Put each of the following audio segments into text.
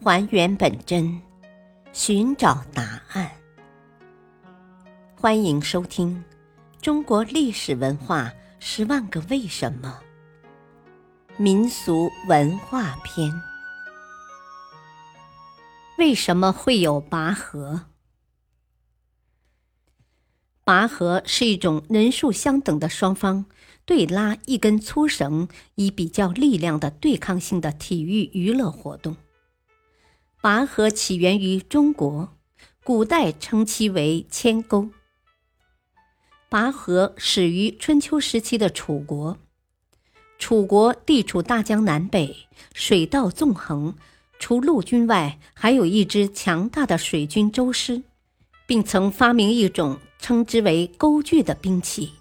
还原本真，寻找答案。欢迎收听《中国历史文化十万个为什么》民俗文化篇。为什么会有拔河？拔河是一种人数相等的双方对拉一根粗绳以比较力量的对抗性的体育娱乐活动。拔河起源于中国，古代称其为牵钩。拔河始于春秋时期的楚国。楚国地处大江南北，水道纵横。除陆军外，还有一支强大的水军周师，并曾发明一种称之为钩具的兵器，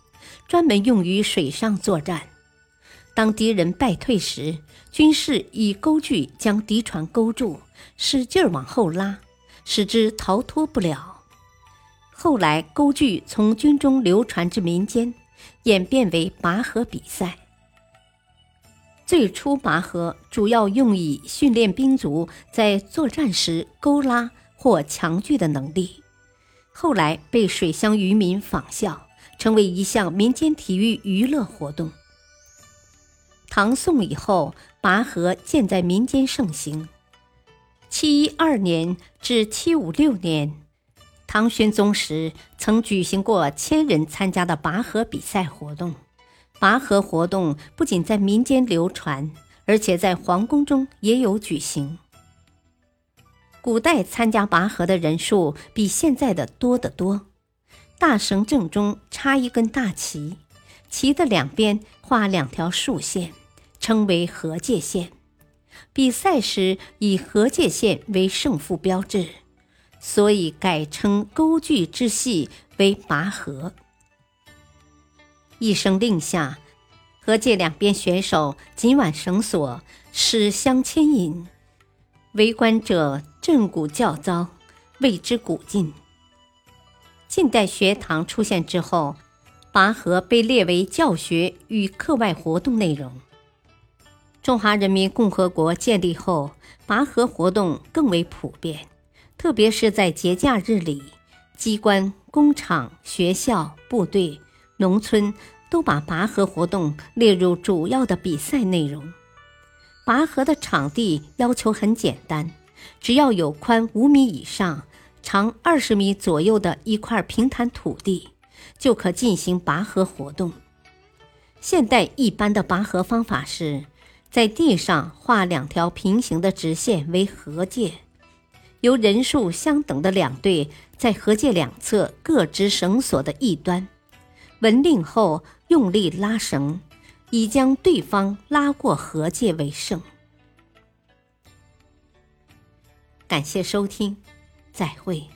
专门用于水上作战。当敌人败退时，军士以钩具将敌船勾住，使劲往后拉，使之逃脱不了。后来，钩具从军中流传至民间，演变为拔河比赛。最初，拔河主要用以训练兵卒在作战时勾拉或强拒的能力。后来被水乡渔民仿效，成为一项民间体育娱乐活动。唐宋以后，拔河渐在民间盛行。七一二年至七五六年，唐玄宗时曾举行过千人参加的拔河比赛活动。拔河活动不仅在民间流传，而且在皇宫中也有举行。古代参加拔河的人数比现在的多得多。大绳正中插一根大旗，旗的两边画两条竖线，称为河界线。比赛时以河界线为胜负标志，所以改称勾距之戏为拔河。一声令下，河界两边选手紧挽绳索，使相牵引，围观者震鼓叫遭，为之鼓劲。近代学堂出现之后，拔河被列为教学与课外活动内容。中华人民共和国建立后，拔河活动更为普遍，特别是在节假日里，机关、工厂、学校、部队。农村都把拔河活动列入主要的比赛内容。拔河的场地要求很简单，只要有宽五米以上、长二十米左右的一块平坦土地，就可进行拔河活动。现代一般的拔河方法是，在地上画两条平行的直线为河界，由人数相等的两队在河界两侧各执绳索的一端。闻令后，用力拉绳，以将对方拉过河界为胜。感谢收听，再会。